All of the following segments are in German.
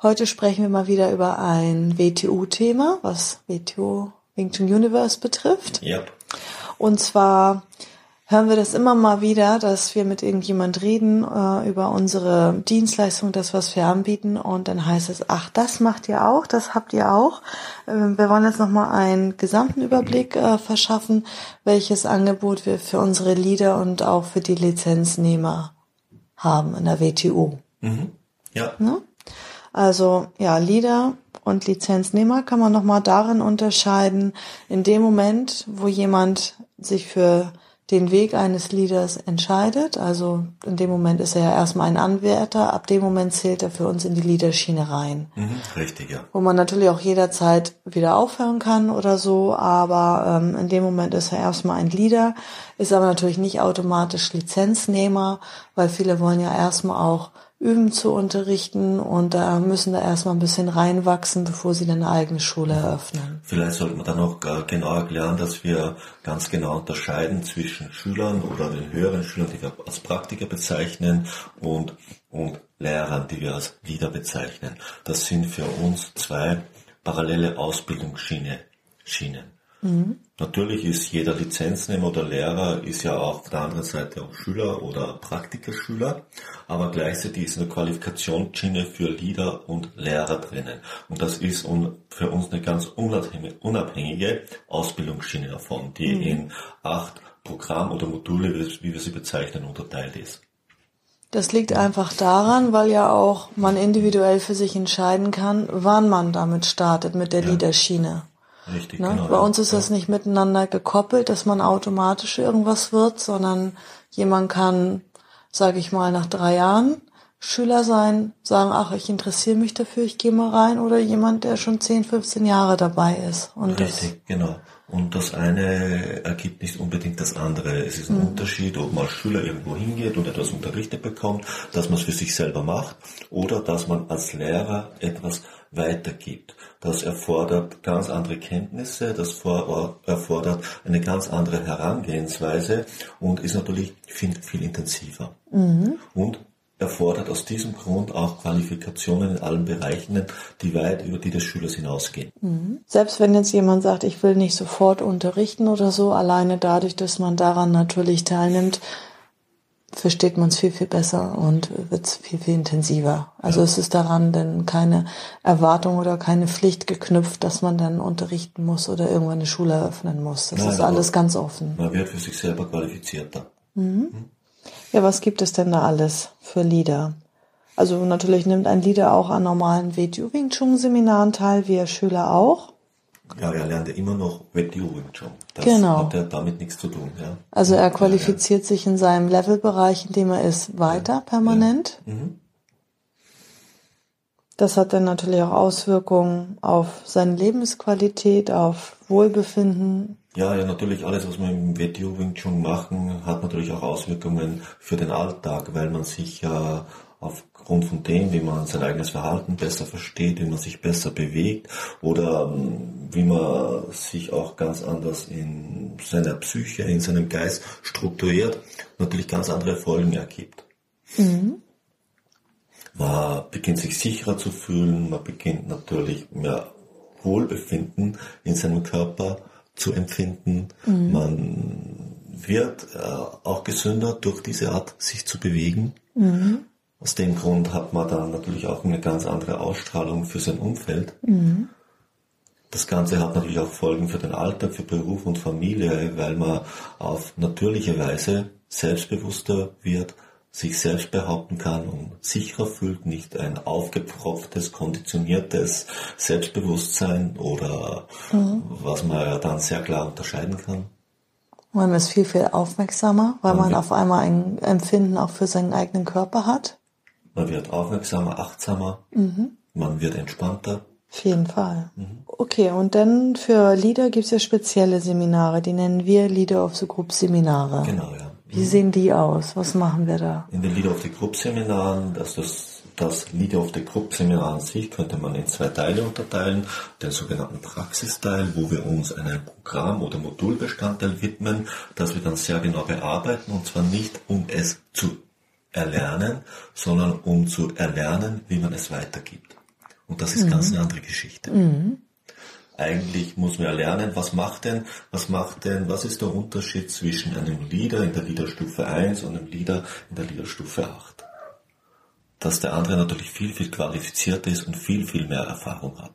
Heute sprechen wir mal wieder über ein WTU-Thema, was WTU Wing Chun Universe betrifft. Yep. Und zwar hören wir das immer mal wieder, dass wir mit irgendjemand reden äh, über unsere Dienstleistung, das, was wir anbieten. Und dann heißt es, ach, das macht ihr auch, das habt ihr auch. Äh, wir wollen jetzt nochmal einen gesamten Überblick äh, verschaffen, welches Angebot wir für unsere Leader und auch für die Lizenznehmer haben in der WTU. Mhm. Ja. Ne? Also ja, Leader und Lizenznehmer kann man nochmal darin unterscheiden, in dem Moment, wo jemand sich für den Weg eines Leaders entscheidet, also in dem Moment ist er ja erstmal ein Anwärter, ab dem Moment zählt er für uns in die Leaderschiene rein. Mhm, richtig, ja. Wo man natürlich auch jederzeit wieder aufhören kann oder so, aber ähm, in dem Moment ist er erstmal ein Leader, ist aber natürlich nicht automatisch Lizenznehmer, weil viele wollen ja erstmal auch üben zu unterrichten und da müssen da erstmal ein bisschen reinwachsen, bevor sie dann eine eigene Schule eröffnen. Vielleicht sollte man dann auch genau erklären, dass wir ganz genau unterscheiden zwischen Schülern oder den höheren Schülern, die wir als Praktiker bezeichnen, und, und Lehrern, die wir als Leader bezeichnen. Das sind für uns zwei parallele Ausbildungsschienen. Mhm. Natürlich ist jeder Lizenznehmer oder Lehrer ist ja auch auf der anderen Seite auch Schüler oder Praktikerschüler, aber gleichzeitig ist eine Qualifikationsschiene für Leader und Lehrer drinnen. Und das ist für uns eine ganz unabhängige Ausbildungsschiene davon, die mhm. in acht Programm oder Module, wie wir sie bezeichnen, unterteilt ist. Das liegt einfach daran, weil ja auch man individuell für sich entscheiden kann, wann man damit startet mit der ja. Leaderschiene. Richtig, ne? genau. Bei uns ist das nicht miteinander gekoppelt, dass man automatisch irgendwas wird, sondern jemand kann, sage ich mal, nach drei Jahren Schüler sein, sagen, ach, ich interessiere mich dafür, ich gehe mal rein, oder jemand, der schon 10, 15 Jahre dabei ist. Und Richtig, genau. Und das eine ergibt nicht unbedingt das andere. Es ist ein mhm. Unterschied, ob man als Schüler irgendwo hingeht und etwas unterrichtet bekommt, dass man es für sich selber macht, oder dass man als Lehrer etwas weitergibt. Das erfordert ganz andere Kenntnisse, das erfordert eine ganz andere Herangehensweise und ist natürlich viel, viel intensiver. Mhm. Und erfordert aus diesem Grund auch Qualifikationen in allen Bereichen, die weit über die des Schülers hinausgehen. Mhm. Selbst wenn jetzt jemand sagt, ich will nicht sofort unterrichten oder so, alleine dadurch, dass man daran natürlich teilnimmt, versteht man es viel, viel besser und wird es viel, viel intensiver. Also ja. es ist daran denn keine Erwartung oder keine Pflicht geknüpft, dass man dann unterrichten muss oder irgendwann eine Schule eröffnen muss. Das Nein, ist alles ganz offen. Man wird für sich selber qualifizierter. Mhm. Ja, was gibt es denn da alles für Lieder? Also natürlich nimmt ein Lieder auch an normalen WTU Wing Chun Seminaren teil, wir Schüler auch. Ja, er lernt ja immer noch WTU Wing Chun. Das genau. hat ja damit nichts zu tun. Ja. Also er qualifiziert ja, ja. sich in seinem Levelbereich, in dem er ist, weiter permanent. Mhm. Das hat dann natürlich auch Auswirkungen auf seine Lebensqualität, auf Wohlbefinden. Ja, ja, natürlich alles, was wir im WTO Wing Chun machen, hat natürlich auch Auswirkungen für den Alltag, weil man sich ja aufgrund von dem, wie man sein eigenes Verhalten besser versteht, wie man sich besser bewegt oder ähm, wie man sich auch ganz anders in seiner Psyche, in seinem Geist strukturiert, natürlich ganz andere Folgen ergibt. Mhm. Man beginnt sich sicherer zu fühlen, man beginnt natürlich mehr Wohlbefinden in seinem Körper zu empfinden. Mhm. Man wird äh, auch gesünder durch diese Art, sich zu bewegen. Mhm. Aus dem Grund hat man dann natürlich auch eine ganz andere Ausstrahlung für sein Umfeld. Mhm. Das Ganze hat natürlich auch Folgen für den Alltag, für Beruf und Familie, weil man auf natürliche Weise selbstbewusster wird, sich selbst behaupten kann und sicherer fühlt, nicht ein aufgepfropftes, konditioniertes Selbstbewusstsein oder mhm. was man ja dann sehr klar unterscheiden kann. Man ist viel, viel aufmerksamer, weil man, man auf einmal ein Empfinden auch für seinen eigenen Körper hat. Man wird aufmerksamer, achtsamer. Mhm. man wird entspannter. Auf jeden Fall. Mhm. Okay, und dann für Leader gibt es ja spezielle Seminare, die nennen wir Leader of the Group Seminare. Genau, ja. Wie sehen die aus? Was machen wir da? In den Leader of the Group Seminaren, das, das, das Leader of the Group Seminar an sich könnte man in zwei Teile unterteilen. Den sogenannten Praxisteil, wo wir uns einem Programm oder Modulbestandteil widmen, das wir dann sehr genau bearbeiten und zwar nicht um es zu erlernen, sondern um zu erlernen, wie man es weitergibt. Und das ist mhm. ganz eine andere Geschichte. Mhm. Eigentlich muss man ja lernen, was macht denn, was macht denn, was ist der Unterschied zwischen einem Leader in der Leaderstufe 1 und einem Leader in der Leaderstufe 8? Dass der andere natürlich viel, viel qualifizierter ist und viel, viel mehr Erfahrung hat.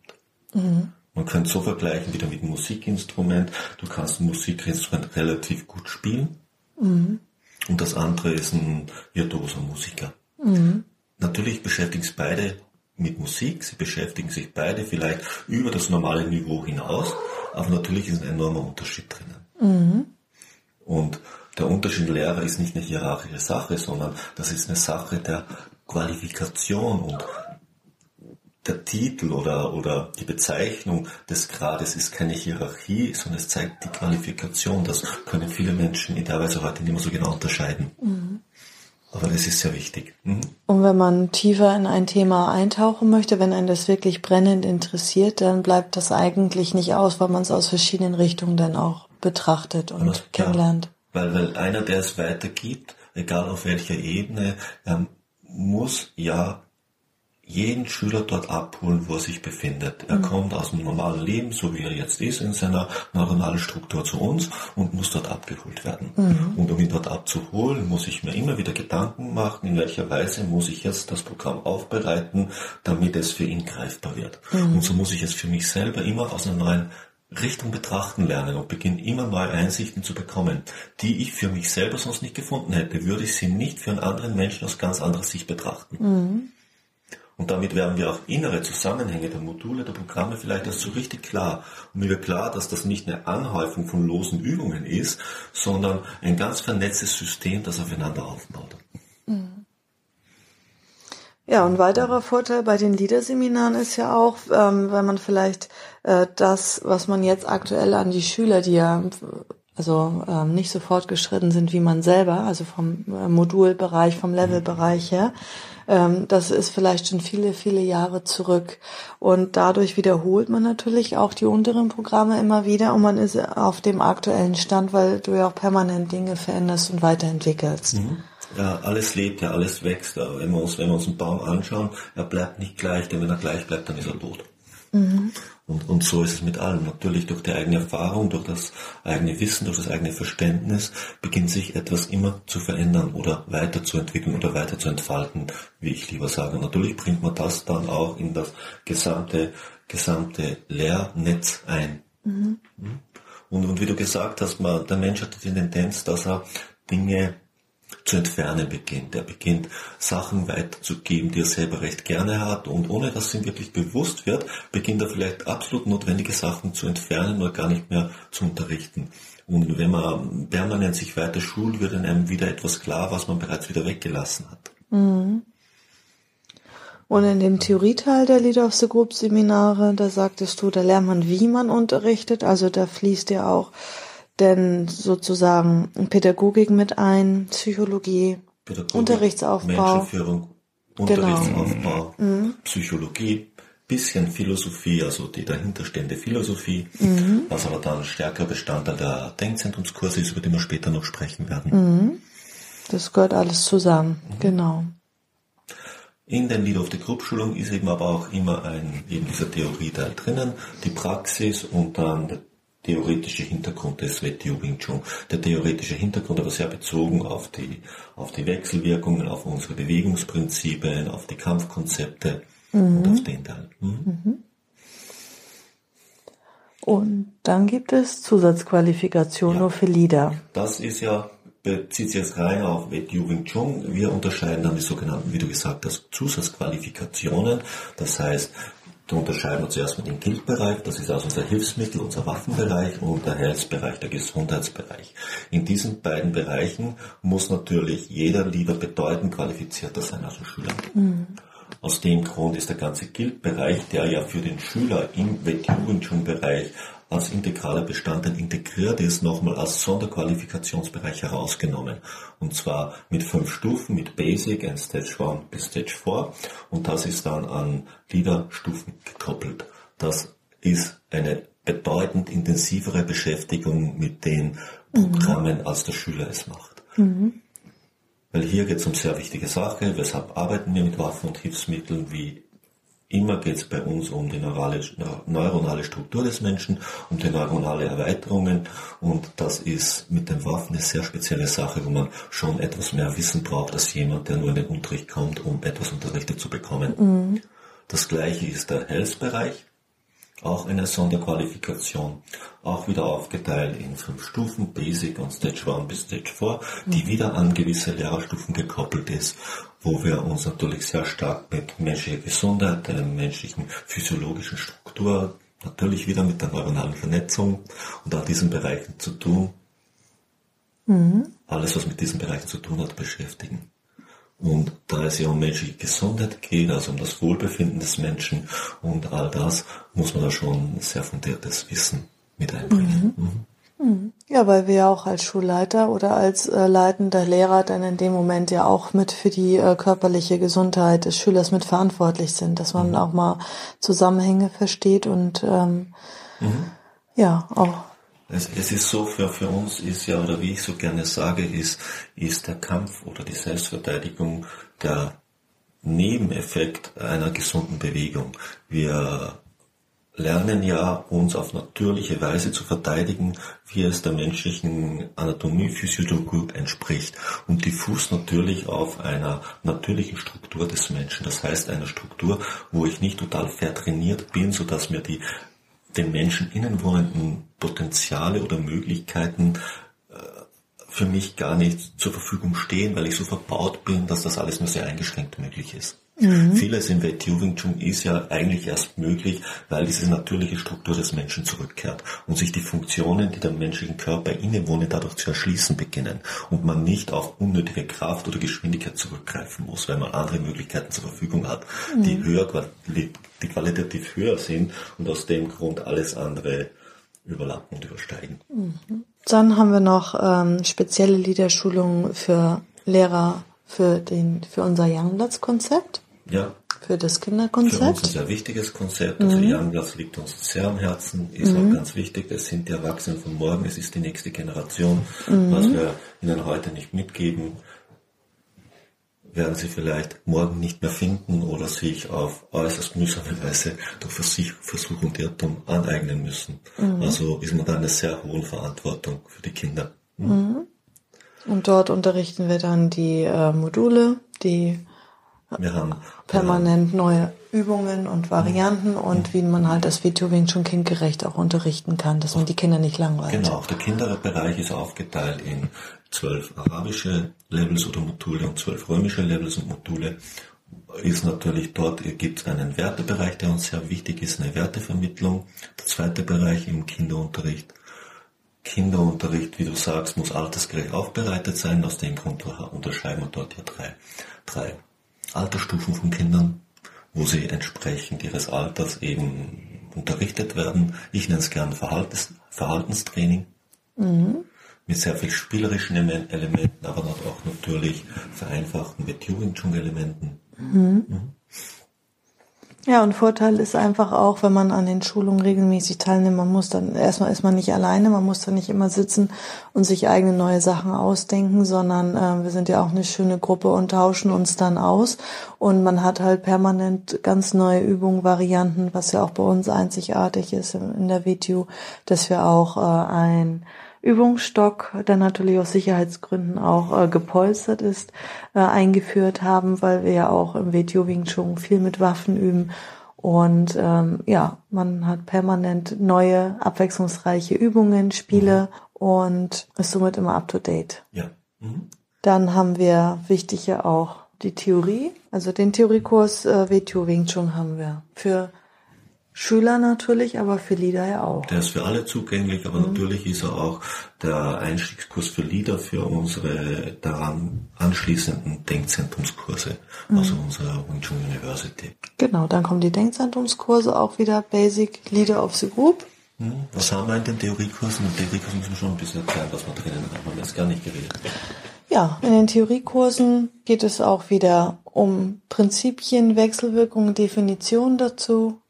Mhm. Man könnte so vergleichen wieder mit einem Musikinstrument. Du kannst ein Musikinstrument relativ gut spielen. Mhm. Und das andere ist ein virtuoser Musiker. Mhm. Natürlich beschäftigen sich beide mit Musik. Sie beschäftigen sich beide vielleicht über das normale Niveau hinaus, aber natürlich ist ein enormer Unterschied drinnen. Mhm. Und der Unterschied Lehrer ist nicht eine hierarchische Sache, sondern das ist eine Sache der Qualifikation und der Titel oder, oder die Bezeichnung des Grades ist keine Hierarchie, sondern es zeigt die Qualifikation. Das können viele Menschen in der Weise heute nicht mehr so genau unterscheiden. Mhm. Aber das ist sehr wichtig. Mhm. Und wenn man tiefer in ein Thema eintauchen möchte, wenn einen das wirklich brennend interessiert, dann bleibt das eigentlich nicht aus, weil man es aus verschiedenen Richtungen dann auch betrachtet und Aber, kennenlernt. Ja, weil, weil einer, der es weitergibt, egal auf welcher Ebene, ähm, muss ja jeden Schüler dort abholen, wo er sich befindet. Er mhm. kommt aus dem normalen Leben, so wie er jetzt ist, in seiner neuronalen Struktur zu uns und muss dort abgeholt werden. Mhm. Und um ihn dort abzuholen, muss ich mir immer wieder Gedanken machen, in welcher Weise muss ich jetzt das Programm aufbereiten, damit es für ihn greifbar wird. Mhm. Und so muss ich es für mich selber immer aus einer neuen Richtung betrachten lernen und beginne immer neue Einsichten zu bekommen, die ich für mich selber sonst nicht gefunden hätte, würde ich sie nicht für einen anderen Menschen aus ganz anderer Sicht betrachten. Mhm. Und damit werden wir auch innere Zusammenhänge der Module, der Programme vielleicht erst so richtig klar. Und mir wird klar, dass das nicht eine Anhäufung von losen Übungen ist, sondern ein ganz vernetztes System, das aufeinander aufbaut. Mhm. Ja, und weiterer Vorteil bei den Liederseminaren ist ja auch, ähm, wenn man vielleicht äh, das, was man jetzt aktuell an die Schüler, die ja also ähm, nicht so fortgeschritten sind wie man selber, also vom äh, Modulbereich, vom Levelbereich her, ähm, das ist vielleicht schon viele, viele Jahre zurück. Und dadurch wiederholt man natürlich auch die unteren Programme immer wieder und man ist auf dem aktuellen Stand, weil du ja auch permanent Dinge veränderst und weiterentwickelst. Mhm. Ja, alles lebt ja, alles wächst. Wenn wir uns, wenn wir uns einen Baum anschauen, er bleibt nicht gleich, denn wenn er gleich bleibt, dann ist er tot. Mhm. Und, und so ist es mit allem. Natürlich durch die eigene Erfahrung, durch das eigene Wissen, durch das eigene Verständnis beginnt sich etwas immer zu verändern oder weiterzuentwickeln oder weiter zu entfalten, wie ich lieber sage. Natürlich bringt man das dann auch in das gesamte, gesamte Lehrnetz ein. Mhm. Und, und wie du gesagt hast, man, der Mensch hat die Tendenz, dass er Dinge zu entfernen beginnt. Er beginnt Sachen weiterzugeben, die er selber recht gerne hat und ohne dass ihm wirklich bewusst wird, beginnt er vielleicht absolut notwendige Sachen zu entfernen oder gar nicht mehr zu unterrichten. Und wenn man permanent sich weiter schult, wird einem wieder etwas klar, was man bereits wieder weggelassen hat. Mhm. Und in dem Theorieteil der Leader of the Group Seminare, da sagtest du, da lernt man, wie man unterrichtet. Also da fließt ja auch denn sozusagen Pädagogik mit ein, Psychologie, Pädagogik, Unterrichtsaufbau. Menschenführung, Unterrichtsaufbau, genau. Mhm. Psychologie, bisschen Philosophie, also die dahinterstehende Philosophie, mhm. was aber dann stärker Bestandteil der Denkzentrumskurse ist, über die wir später noch sprechen werden. Mhm. Das gehört alles zusammen, mhm. genau. In den Leader of the Group Schulung ist eben aber auch immer ein, eben dieser Theorieteil drinnen, die Praxis und dann theoretische Hintergrund des WTO Wing Chun. Der theoretische Hintergrund aber sehr bezogen auf die, auf die Wechselwirkungen, auf unsere Bewegungsprinzipien, auf die Kampfkonzepte mhm. und auf den Teil. Mhm. Mhm. Und dann gibt es Zusatzqualifikation ja. für Leader. Das ist ja, bezieht sich jetzt rein auf WTO Wing Chun. Wir unterscheiden dann die sogenannten, wie du gesagt hast, Zusatzqualifikationen. Das heißt, da unterscheiden wir zuerst mit dem Guild-Bereich, das ist also unser Hilfsmittel, unser Waffenbereich und der Health-Bereich, der Gesundheitsbereich. In diesen beiden Bereichen muss natürlich jeder Leader bedeutend qualifizierter sein als ein Schüler. Mhm. Aus dem Grund ist der ganze Guild-Bereich, der ja für den Schüler im Wet-Jugendschulbereich als integraler Bestandteil integriert ist, nochmal als Sonderqualifikationsbereich herausgenommen. Und zwar mit fünf Stufen, mit Basic and Stage 1 bis Stage 4. Und das ist dann an Liederstufen gekoppelt. Das ist eine bedeutend intensivere Beschäftigung mit den Programmen, mhm. als der Schüler es macht. Mhm. Weil hier geht es um sehr wichtige Sache. Weshalb arbeiten wir mit Waffen und Hilfsmitteln? Wie immer geht es bei uns um die neurale, neuronale Struktur des Menschen, um die neuronale Erweiterungen. Und das ist mit den Waffen eine sehr spezielle Sache, wo man schon etwas mehr Wissen braucht als jemand, der nur in den Unterricht kommt, um etwas unterrichtet zu bekommen. Mhm. Das gleiche ist der Health-Bereich auch eine Sonderqualifikation, auch wieder aufgeteilt in fünf Stufen, Basic und Stage 1 bis Stage 4, die mhm. wieder an gewisse Lehrerstufen gekoppelt ist, wo wir uns natürlich sehr stark mit menschlicher Gesundheit, der menschlichen physiologischen Struktur, natürlich wieder mit der neuronalen Vernetzung und auch diesen Bereichen zu tun, mhm. alles was mit diesen Bereichen zu tun hat, beschäftigen. Und da es ja um menschliche Gesundheit geht, also um das Wohlbefinden des Menschen und all das, muss man da schon sehr fundiertes Wissen mit einbringen. Mhm. Mhm. mhm. Ja, weil wir ja auch als Schulleiter oder als äh, leitender Lehrer dann in dem Moment ja auch mit für die äh, körperliche Gesundheit des Schülers mit verantwortlich sind, dass man mhm. auch mal Zusammenhänge versteht und ähm, mhm. ja auch es, es ist so, für, für uns ist ja, oder wie ich so gerne sage, ist, ist der Kampf oder die Selbstverteidigung der Nebeneffekt einer gesunden Bewegung. Wir lernen ja, uns auf natürliche Weise zu verteidigen, wie es der menschlichen Anatomie, Physiologie entspricht. Und die fußt natürlich auf einer natürlichen Struktur des Menschen. Das heißt, einer Struktur, wo ich nicht total vertrainiert bin, sodass mir die den Menschen innenwohnenden Potenziale oder Möglichkeiten äh, für mich gar nicht zur Verfügung stehen, weil ich so verbaut bin, dass das alles nur sehr eingeschränkt möglich ist. Mhm. Vieles im Chun ist ja eigentlich erst möglich, weil diese natürliche Struktur des Menschen zurückkehrt und sich die Funktionen, die dem menschlichen Körper innewohnen, dadurch zu erschließen beginnen und man nicht auf unnötige Kraft oder Geschwindigkeit zurückgreifen muss, weil man andere Möglichkeiten zur Verfügung hat, mhm. die höher, die qualitativ höher sind und aus dem Grund alles andere überlappen und übersteigen. Mhm. Dann haben wir noch ähm, spezielle Liederschulungen für Lehrer für den für unser Youngblatts-Konzept. Ja. Für das Kinderkonzept. Für uns ein sehr wichtiges Konzept. Also mhm. Youngblatts liegt uns sehr am Herzen, ist mhm. auch ganz wichtig. Es sind die Erwachsenen von morgen, es ist die nächste Generation. Mhm. Was wir ihnen heute nicht mitgeben, werden sie vielleicht morgen nicht mehr finden oder sich auf äußerst mühsame Weise durch Versuch und Irrtum aneignen müssen. Mhm. Also ist man da eine sehr hohe Verantwortung für die Kinder. Mhm. mhm. Und dort unterrichten wir dann die äh, Module, die wir haben permanent neue Übungen und Varianten und wie man halt das Video Wing schon kindgerecht auch unterrichten kann, dass man die Kinder nicht langweilt. Genau, der Kinderbereich ist aufgeteilt in zwölf arabische Levels oder Module und zwölf römische Levels und Module. Ist natürlich dort gibt es einen Wertebereich, der uns sehr wichtig ist, eine Wertevermittlung. Der zweite Bereich im Kinderunterricht Kinderunterricht, wie du sagst, muss altersgerecht aufbereitet sein. Aus dem Grund unterscheiden wir dort ja drei, drei Altersstufen von Kindern, wo sie entsprechend ihres Alters eben unterrichtet werden. Ich nenne es gerne Verhaltens, Verhaltenstraining. Mhm. Mit sehr viel spielerischen Elementen, aber auch natürlich vereinfachten Wing-Chun-Elementen. Mhm. Mhm. Ja, und Vorteil ist einfach auch, wenn man an den Schulungen regelmäßig teilnimmt, man muss dann, erstmal ist man nicht alleine, man muss dann nicht immer sitzen und sich eigene neue Sachen ausdenken, sondern äh, wir sind ja auch eine schöne Gruppe und tauschen uns dann aus. Und man hat halt permanent ganz neue Übungen, Varianten, was ja auch bei uns einzigartig ist in der VTU, dass wir auch äh, ein Übungsstock, der natürlich aus Sicherheitsgründen auch äh, gepolstert ist, äh, eingeführt haben, weil wir ja auch im WTO Wing Chun viel mit Waffen üben. Und ähm, ja, man hat permanent neue, abwechslungsreiche Übungen, Spiele mhm. und ist somit immer up to date. Ja. Mhm. Dann haben wir wichtig ja auch die Theorie, also den Theoriekurs äh, WTO Wing Chun haben wir für Schüler natürlich, aber für Lieder ja auch. Der ist für alle zugänglich, aber mhm. natürlich ist er auch der Einstiegskurs für Lieder für unsere daran anschließenden Denkzentrumskurse, mhm. also unserer Wing University. Genau, dann kommen die Denkzentrumskurse auch wieder Basic Leader of the Group. Mhm. Was haben wir in den Theoriekursen? In den Theoriekursen müssen wir schon ein bisschen erklären, was wir drinnen haben. Haben wir jetzt gar nicht geredet. Ja, in den Theoriekursen geht es auch wieder um Prinzipien, Wechselwirkungen, Definitionen dazu.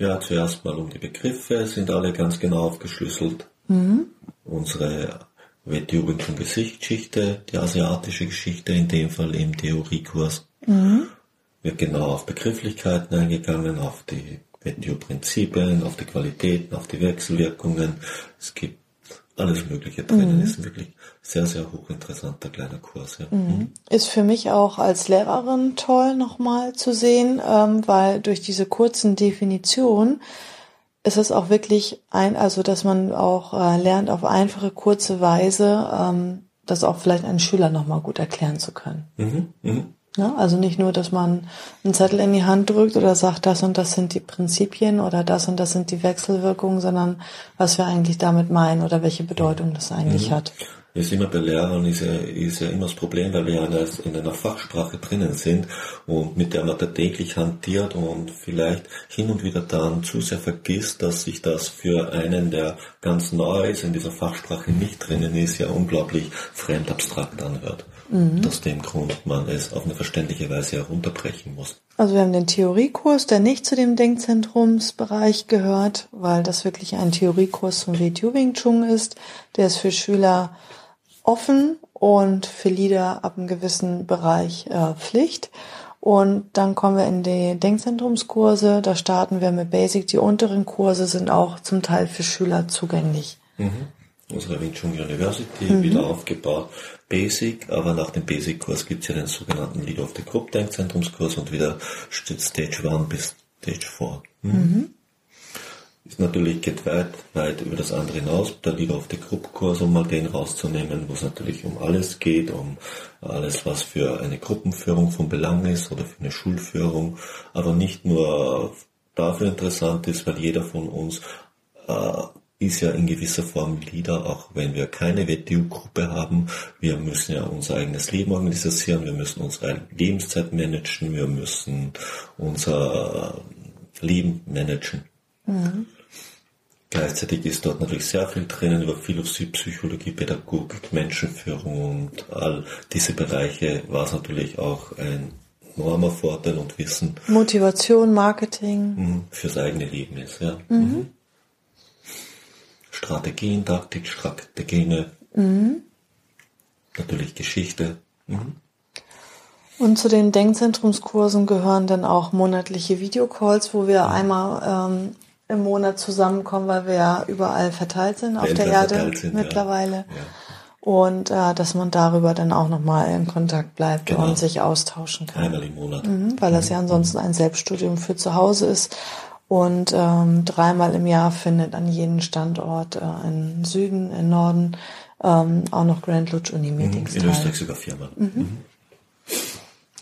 Ja, zuerst mal um die Begriffe, sind alle ganz genau aufgeschlüsselt. Mhm. Unsere Wetjugend- Geschichte, die asiatische Geschichte, in dem Fall im Theoriekurs. Mhm. Wird genau auf Begrifflichkeiten eingegangen, auf die Wetju-Prinzipien, auf die Qualitäten, auf die Wechselwirkungen. Es gibt alles Mögliche drin. Mhm. Ist ein wirklich sehr, sehr hochinteressanter kleiner Kurs. Ja. Mhm. mhm. Ist für mich auch als Lehrerin toll nochmal zu sehen, ähm, weil durch diese kurzen Definitionen ist es auch wirklich ein, also dass man auch äh, lernt, auf einfache, kurze Weise ähm, das auch vielleicht einen Schüler nochmal gut erklären zu können. Mhm. Ja, also nicht nur, dass man einen Zettel in die Hand drückt oder sagt, das und das sind die Prinzipien oder das und das sind die Wechselwirkungen, sondern was wir eigentlich damit meinen oder welche Bedeutung das eigentlich mhm. hat. ist immer bei Lehrern ist ja, ist ja immer das Problem, weil wir ja in einer Fachsprache drinnen sind und mit der man da täglich hantiert und vielleicht hin und wieder dann zu sehr vergisst, dass sich das für einen, der ganz neu ist, in dieser Fachsprache nicht drinnen ist, ja unglaublich fremd abstrakt anhört mhm. aus dem Grund man es auf eine verständliche Weise herunterbrechen muss. Also wir haben den Theoriekurs, der nicht zu dem Denkzentrumsbereich gehört, weil das wirklich ein Theoriekurs zum WTU Wing Chun ist. Der ist für Schüler offen und für Lieder ab einem gewissen Bereich äh, Pflicht. Und dann kommen wir in die Denkzentrumskurse. Da starten wir mit Basic. Die unteren Kurse sind auch zum Teil für Schüler zugänglich. Mhm. Unsere Wing Chun University mhm. wieder aufgebaut Basic, aber nach dem Basic-Kurs gibt es ja den sogenannten Lead of the Group Denkzentrumskurs und wieder Stage 1 bis Stage 4. Mhm. Mhm. Ist natürlich geht weit, weit über das andere hinaus, der Lead of the Group Kurs, um mal den rauszunehmen, wo es natürlich um alles geht, um alles, was für eine Gruppenführung von Belang ist oder für eine Schulführung, aber nicht nur dafür interessant ist, weil jeder von uns äh, ist ja in gewisser Form Leader, auch wenn wir keine WTU-Gruppe haben. Wir müssen ja unser eigenes Leben organisieren, wir müssen unsere Lebenszeit managen, wir müssen unser Leben managen. Mhm. Gleichzeitig ist dort natürlich sehr viel drinnen über Philosophie, Psychologie, Pädagogik, Menschenführung und all diese Bereiche war es natürlich auch ein enormer Vorteil und Wissen. Motivation, Marketing. Mhm, fürs eigene Leben ist, ja. Mhm. mhm. Strategien, Taktik, Strategien, mhm. natürlich Geschichte. Mhm. Und zu den Denkzentrumskursen gehören dann auch monatliche Videocalls, wo wir ja. einmal ähm, im Monat zusammenkommen, weil wir ja überall verteilt sind auf der Erde sind, mittlerweile. Ja. Ja. Und äh, dass man darüber dann auch nochmal in Kontakt bleibt genau. und sich austauschen kann. Einmal im Monat. Mhm, weil das ja mhm. ansonsten ein Selbststudium für zu Hause ist und ähm, dreimal im Jahr findet an jedem Standort äh, im Süden, im Norden ähm, auch noch Grand Lodge Uni Meetings mhm, In Österreich sogar viermal. Mhm. Mhm.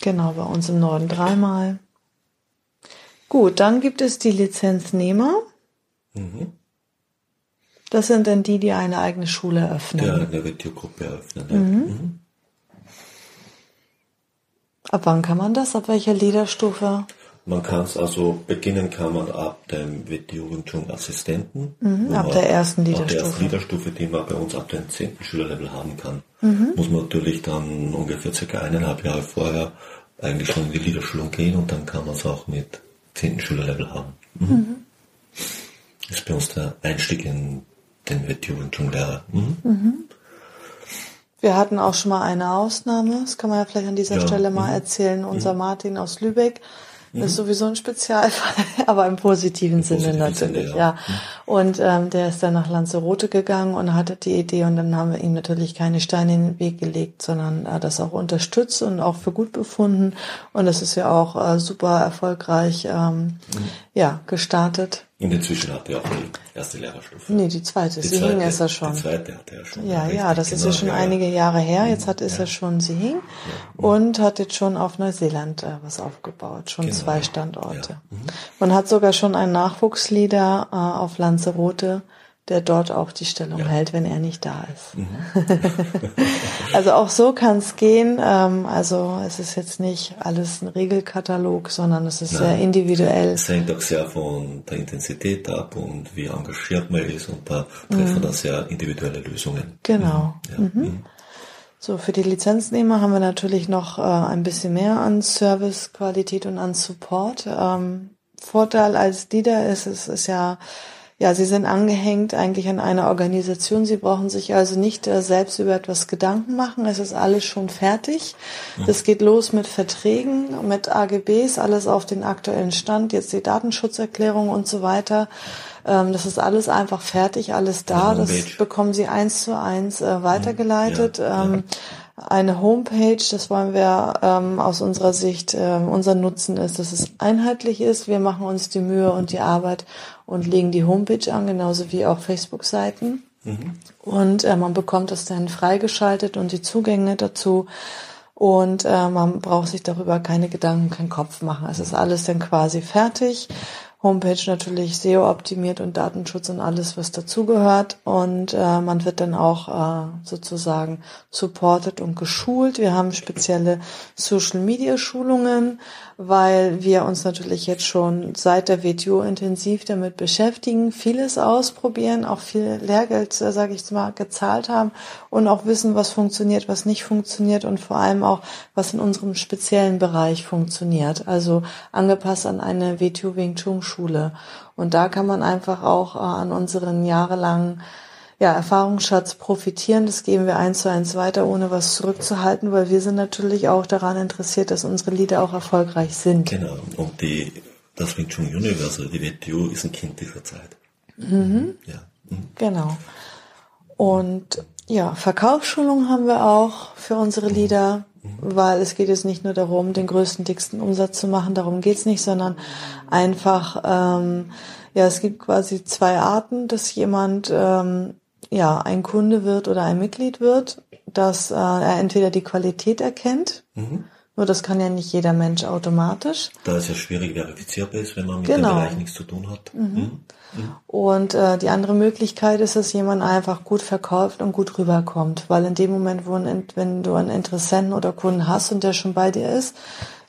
Genau, bei uns im Norden dreimal. Gut, dann gibt es die Lizenznehmer. Mhm. Das sind dann die, die eine eigene Schule eröffnen. Ja, eine Retiogruppe eröffnen. Ja. Mhm. Ab wann kann man das? Ab welcher Liederstufe? Man kann es also beginnen kann man ab dem Jugendschung Assistenten. Mhm, ab der ersten Liederstufe. Ab der ersten Liederstufe, die man bei uns ab dem zehnten Schülerlevel haben kann. Mhm. Muss man natürlich dann ungefähr circa eineinhalb Jahre vorher eigentlich schon in die Liederschulung gehen und dann kann man es auch mit zehnten Schülerlevel haben. Mhm. Mhm. Das ist bei uns der Einstieg in den Jugendschulunglehrer. Mhm. mhm. Wir hatten auch schon mal eine Ausnahme, das kann man ja vielleicht an dieser ja. Stelle mal mhm. erzählen. Unser Martin aus Lübeck, das ist sowieso ein Spezialfall, aber im positiven Im Sinne positiven natürlich, Sinne, ja. ja. Und ähm, der ist dann nach Lanzarote gegangen und hatte die Idee und dann haben wir ihm natürlich keine Steine in den Weg gelegt, sondern äh, das auch unterstützt und auch für gut befunden. Und das ist ja auch äh, super erfolgreich ähm, mhm. ja, gestartet. Und inzwischen hat er auch die erste Lehrerstufe. Nee, die zweite. Die Sihing zweite, ist er schon. Die zweite hat er schon. Ja, ja, das ist genau, ja schon ja, einige Jahre her. Jetzt hat ist Ja. er schon Sihing und hat jetzt schon auf Neuseeland äh, was aufgebaut, schon Genau, zwei ja. Standorte. Ja. Mhm. Man hat sogar schon einen Nachwuchsleader äh, auf Lanzarote, der dort auch die Stellung hält, wenn er nicht da ist. Mhm. also auch so kann es gehen. Ähm, also es ist jetzt nicht alles ein Regelkatalog, sondern es ist sehr individuell. Es hängt auch sehr von der Intensität ab und wie engagiert man ist und da trifft man dann sehr individuelle Lösungen. Genau. Ja. Mhm. So, für die Lizenznehmer haben wir natürlich noch äh, ein bisschen mehr an Service, Qualität und an Support. Ähm, Vorteil als Leader ist, es ist ja, ja, sie sind angehängt eigentlich an eine Organisation. Sie brauchen sich also nicht äh, selbst über etwas Gedanken machen. Es ist alles schon fertig. Es geht los mit Verträgen, mit AGBs, alles auf den aktuellen Stand, jetzt die Datenschutzerklärung und so weiter. Ähm, das ist alles einfach fertig, alles da. Das bekommen sie eins zu eins äh, weitergeleitet. Ja, ähm, Eine Homepage, das wollen wir ähm, aus unserer Sicht, ähm, unser Nutzen ist, dass es einheitlich ist. Wir machen uns die Mühe und die Arbeit und legen die Homepage an, genauso wie auch Facebook-Seiten. Und äh, man bekommt das dann freigeschaltet und die Zugänge dazu. Und äh, man braucht sich darüber keine Gedanken, keinen Kopf machen. Es ist alles dann quasi fertig. Homepage natürlich SEO optimiert und Datenschutz und alles, was dazugehört. Und äh, man wird dann auch äh, sozusagen supported und geschult. Wir haben spezielle Social Media Schulungen, weil wir uns natürlich jetzt schon seit der WTO intensiv damit beschäftigen, vieles ausprobieren, auch viel Lehrgeld, äh, sage ich mal, gezahlt haben und auch wissen, was funktioniert, was nicht funktioniert und vor allem auch, was in unserem speziellen Bereich funktioniert. Also angepasst an eine WTO Wing Chun Schule. Und da kann man einfach auch äh, an unseren jahrelangen ja, Erfahrungsschatz profitieren. Das geben wir eins zu eins weiter, ohne was zurückzuhalten, weil wir sind natürlich auch daran interessiert, dass unsere Lieder auch erfolgreich sind. Genau. Und die, das Wing Chun Universe, die WTO, ist ein Kind dieser Zeit. Ja. Mhm. Genau. Und ja, Verkaufsschulung haben wir auch für unsere Lieder, weil es geht jetzt nicht nur darum, den größten, dicksten Umsatz zu machen, darum geht's nicht, sondern einfach, ähm, ja, es gibt quasi zwei Arten, dass jemand ähm, ja ein Kunde wird oder ein Mitglied wird, dass äh, er entweder die Qualität erkennt, nur das kann ja nicht jeder Mensch automatisch. Da es ja schwierig verifizierbar ist, wenn man mit Genau. dem Bereich nichts zu tun hat. Mhm. Und äh, die andere Möglichkeit ist, dass jemand einfach gut verkauft und gut rüberkommt. Weil in dem Moment, wo ein, wenn du einen Interessenten oder Kunden hast und der schon bei dir ist,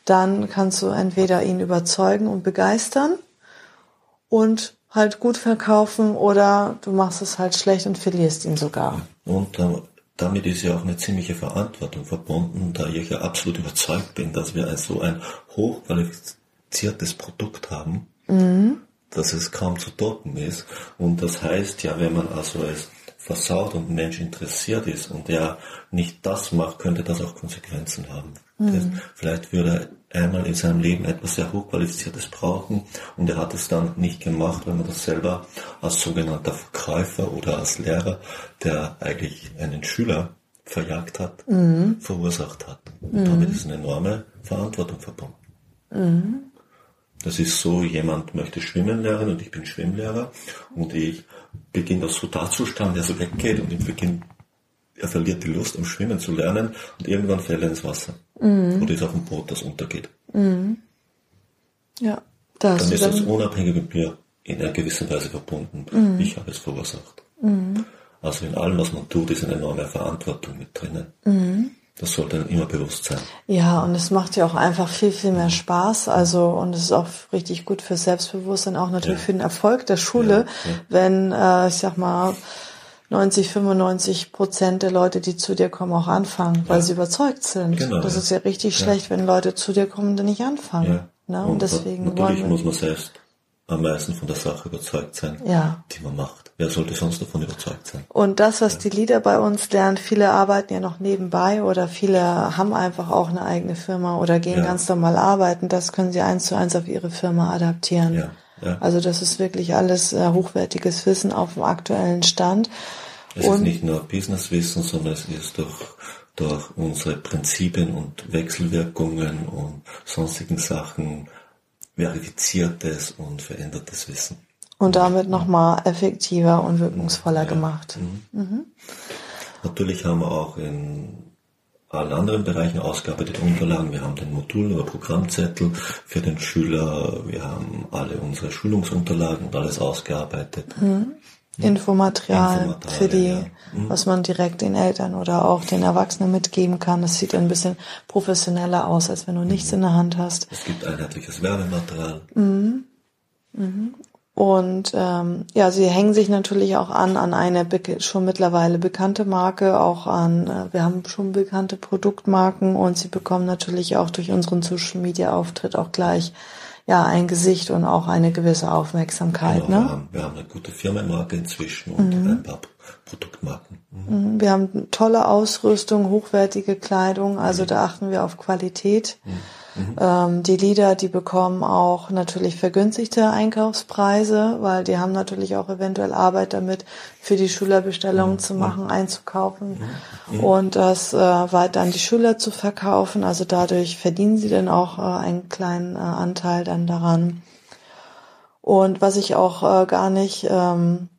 dann kannst du entweder ihn überzeugen und begeistern und halt gut verkaufen oder du machst es halt schlecht und verlierst ihn sogar. Und äh, damit ist ja auch eine ziemliche Verantwortung verbunden, da ich ja absolut überzeugt bin, dass wir ein, so ein hochqualifiziertes Produkt haben, dass es kaum zu toppen ist. Und das heißt ja, wenn man also es versaut und ein Mensch interessiert ist und er nicht das macht, könnte das auch Konsequenzen haben. Das, vielleicht würde er einmal in seinem Leben etwas sehr Hochqualifiziertes brauchen und er hat es dann nicht gemacht, wenn man das selber als sogenannter Verkäufer oder als Lehrer, der eigentlich einen Schüler verjagt hat, verursacht hat. Und damit ist eine enorme Verantwortung verbunden. Das ist so, jemand möchte schwimmen lernen und ich bin Schwimmlehrer und ich beginne das so darzustellen, der so weggeht und ich beginne, er verliert die Lust, um schwimmen zu lernen und irgendwann fällt er ins Wasser. Oder ist auf dem Boot, das untergeht. Ja, da hast Dann ist das dann, unabhängig mit mir in einer gewissen Weise verbunden. Ich habe es verursacht. Also in allem, was man tut, ist eine enorme Verantwortung mit drinnen. Das sollte einem immer bewusst sein. Ja, und es macht ja auch einfach viel, viel mehr Spaß. Also, und es ist auch richtig gut für Selbstbewusstsein, auch natürlich Ja. für den Erfolg der Schule, Ja, ja. wenn, äh, ich sag mal, 90, 95 Prozent der Leute, die zu dir kommen, auch anfangen, weil sie überzeugt sind. Genau, das ja. ist ja richtig schlecht, wenn Leute zu dir kommen und dann nicht anfangen. Ja. Ne? Und, deswegen natürlich muss man selbst am meisten von der Sache überzeugt sein, Ja. die man macht. Wer sollte sonst davon überzeugt sein? Und das, was die Leader bei uns lernen, viele arbeiten ja noch nebenbei oder viele haben einfach auch eine eigene Firma oder gehen Ja. ganz normal arbeiten. Das können sie eins zu eins auf ihre Firma adaptieren. Ja. Also das ist wirklich alles äh, hochwertiges Wissen auf dem aktuellen Stand. Es ist nicht nur Businesswissen, sondern es ist durch, durch unsere Prinzipien und Wechselwirkungen und sonstigen Sachen verifiziertes und verändertes Wissen. und damit nochmal effektiver und wirkungsvoller ja. gemacht. Mhm. Mhm. Natürlich haben wir auch in allen anderen Bereichen ausgearbeitete Unterlagen. Wir haben den Modul- oder Programmzettel für den Schüler. Wir haben alle unsere Schulungsunterlagen und alles ausgearbeitet. Mhm. Infomaterial, Infomaterial, für die, ja. mhm. was man direkt den Eltern oder auch den Erwachsenen mitgeben kann. Das sieht ein bisschen professioneller aus, als wenn du nichts mhm. in der Hand hast. Es gibt einheitliches Werbematerial. Mhm. Mhm. Und ähm, ja, sie hängen sich natürlich auch an an eine schon mittlerweile bekannte Marke, auch an, äh, wir haben schon bekannte Produktmarken und sie bekommen natürlich auch durch unseren Social Media Auftritt auch gleich ja ein Gesicht und auch eine gewisse Aufmerksamkeit. Genau, ne? wir, haben, wir haben eine gute Firmenmarke inzwischen und mhm. ein paar Produktmarken. Mhm. mhm. Wir haben tolle Ausrüstung, hochwertige Kleidung, also mhm. da achten wir auf Qualität. Mhm. Mhm. Ähm, die Lieder, die bekommen auch natürlich vergünstigte Einkaufspreise, weil die haben natürlich auch eventuell Arbeit damit, für die Schülerbestellungen mhm. zu machen, mhm. einzukaufen mhm. und das äh, weiter an die Schüler zu verkaufen. Also dadurch verdienen sie dann auch äh, einen kleinen äh, Anteil dann daran. Und was ich auch äh, gar nicht ähm,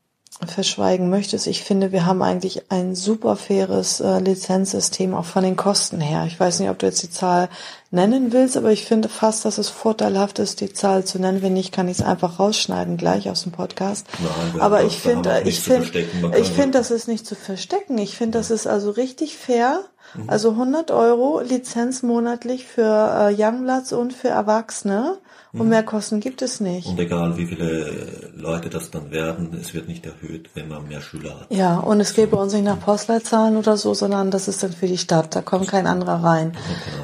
verschweigen möchtest. Ich finde, wir haben eigentlich ein super faires äh, Lizenzsystem, auch von den Kosten her. Ich weiß nicht, ob du jetzt die Zahl nennen willst, aber ich finde fast, dass es vorteilhaft ist, die Zahl zu nennen. Wenn nicht, kann ich es einfach rausschneiden gleich aus dem Podcast. Nein, aber ich finde, ich finde, ich finde, das ist nicht zu verstecken. Ich finde, das ist also richtig fair. Mhm. Also 100 Euro Lizenz monatlich für äh, Youngblatts und für Erwachsene. Und mehr Kosten gibt es nicht. Und egal wie viele Leute das dann werden, es wird nicht erhöht, wenn man mehr Schüler hat. Ja, und es geht bei uns nicht nach Postleitzahlen oder so, sondern das ist dann für die Stadt. Da kommt kein anderer rein.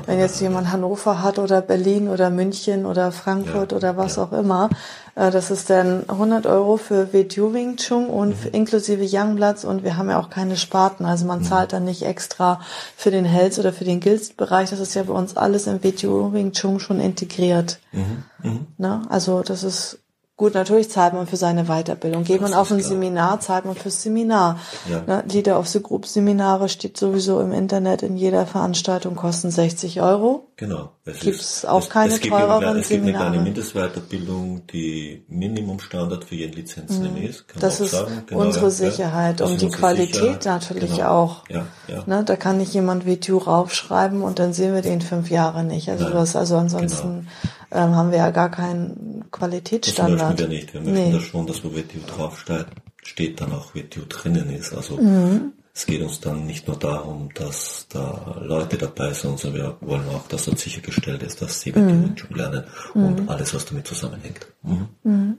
Wenn jetzt jemand Hannover hat oder Berlin oder München oder Frankfurt ja, oder was ja. auch immer, äh, das ist dann 100 Euro für WTU Wing Chun und mhm. inklusive Youngbloods und wir haben ja auch keine Sparten. Also man mhm. zahlt dann nicht extra für den Health oder für den Guild-Bereich. Das ist ja bei uns alles im WTU Wing Chun schon integriert. Mhm. Mhm. Ne? Also das ist Gut, natürlich zahlt man für seine Weiterbildung. Geht man auf ein klar. Seminar, zahlt man fürs Seminar. Ja. Ne, Leader of the Group Seminare steht sowieso im Internet in jeder Veranstaltung, kosten 60 Euro. Genau. Es gibt's auch es, keine es teureren Es gibt eine kleine Mindestweiterbildung, die Minimumstandard für jeden Lizenznehmer mhm. ist. das ist genau, unsere Sicherheit ja, und die Qualität Sicherheit. natürlich genau. auch. Ja, ja. Ne, da kann nicht jemand WTU raufschreiben und dann sehen wir den fünf Jahre nicht. Also Nein. das, also ansonsten genau ähm, haben wir ja gar keinen Qualitätsstandard. Das möchten wir nicht. Wir möchten nee. das schon, dass wo WTO draufsteht, steht dann auch WTO drinnen ist. Also mhm. es geht uns dann nicht nur darum, dass da Leute dabei sind, sondern wir wollen auch, dass dort sichergestellt ist, dass sie WTO mhm. schon lernen und mhm. alles, was damit zusammenhängt. Mhm.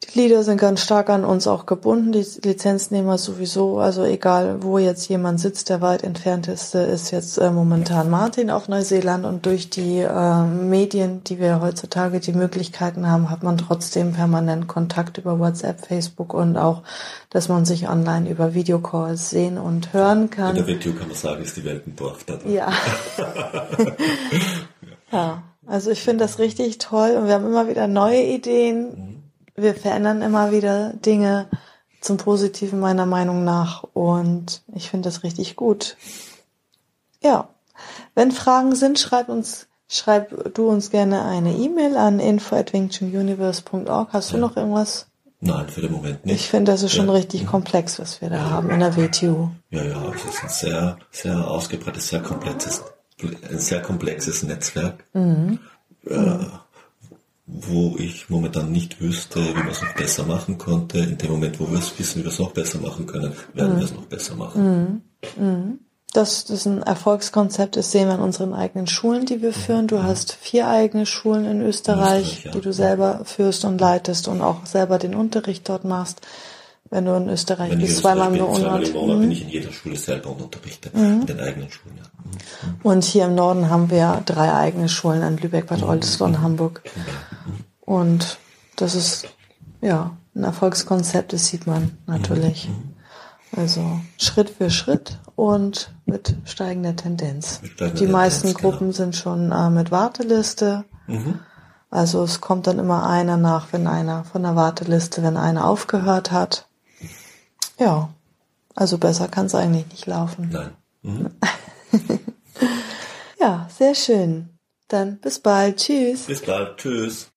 Die Lieder sind ganz stark an uns auch gebunden, die Lizenznehmer sowieso. Also egal, wo jetzt jemand sitzt, der weit entfernteste ist jetzt äh, momentan Martin auf Neuseeland. Und durch die äh, Medien, die wir heutzutage die Möglichkeiten haben, hat man trotzdem permanent Kontakt über WhatsApp, Facebook und auch, dass man sich online über Videocalls sehen und hören kann. In der Video kann man sagen, ist die Welt ein Dorf. Ja. ja. Also ich finde das richtig toll und wir haben immer wieder neue Ideen. Mhm wir verändern immer wieder Dinge zum Positiven meiner Meinung nach und ich finde das richtig gut. Ja, wenn Fragen sind, schreib uns, schreib du uns gerne eine E-Mail an info@wingchununiverse.org. Hast du ja. noch irgendwas? Nein, für den Moment nicht. Ich finde, das ist schon ja. richtig komplex, was wir da ja. haben in der WTU. Ja, ja, es ist ein sehr, sehr ausgebreites, sehr komplexes, ein sehr komplexes Netzwerk. Mhm. Äh, wo ich momentan nicht wüsste, wie man es noch besser machen konnte. In dem Moment, wo wir es wissen, wie wir es noch besser machen können, werden mhm. wir es noch besser machen. Mhm. Mhm. Dass das ein Erfolgskonzept ist, sehen wir in unseren eigenen Schulen, die wir führen. Du mhm. hast vier eigene Schulen in Österreich, Österreich ja. die du selber führst und leitest und auch selber den Unterricht dort machst. Wenn du in Österreich Wenn bist, zweimal im Monat. Zweimal im mhm. bin ich in jeder Schule selber und unterrichte, mhm. in den eigenen Schulen. Ja. Mhm. Und hier im Norden haben wir drei eigene Schulen in Lübeck, Bad mhm. Oldesloe und Hamburg. Mhm. Und das ist ja ein Erfolgskonzept, das sieht man natürlich. Also Schritt für Schritt und mit steigender Tendenz. Mit steigender Die meisten Tendenz, Gruppen genau. sind schon äh, mit Warteliste. Mhm. Also es kommt dann immer einer nach, wenn einer von der Warteliste, wenn einer aufgehört hat. Ja, also besser kann es eigentlich nicht laufen. Nein. Mhm. ja, sehr schön. Dann bis bald. Tschüss. Bis bald. Tschüss.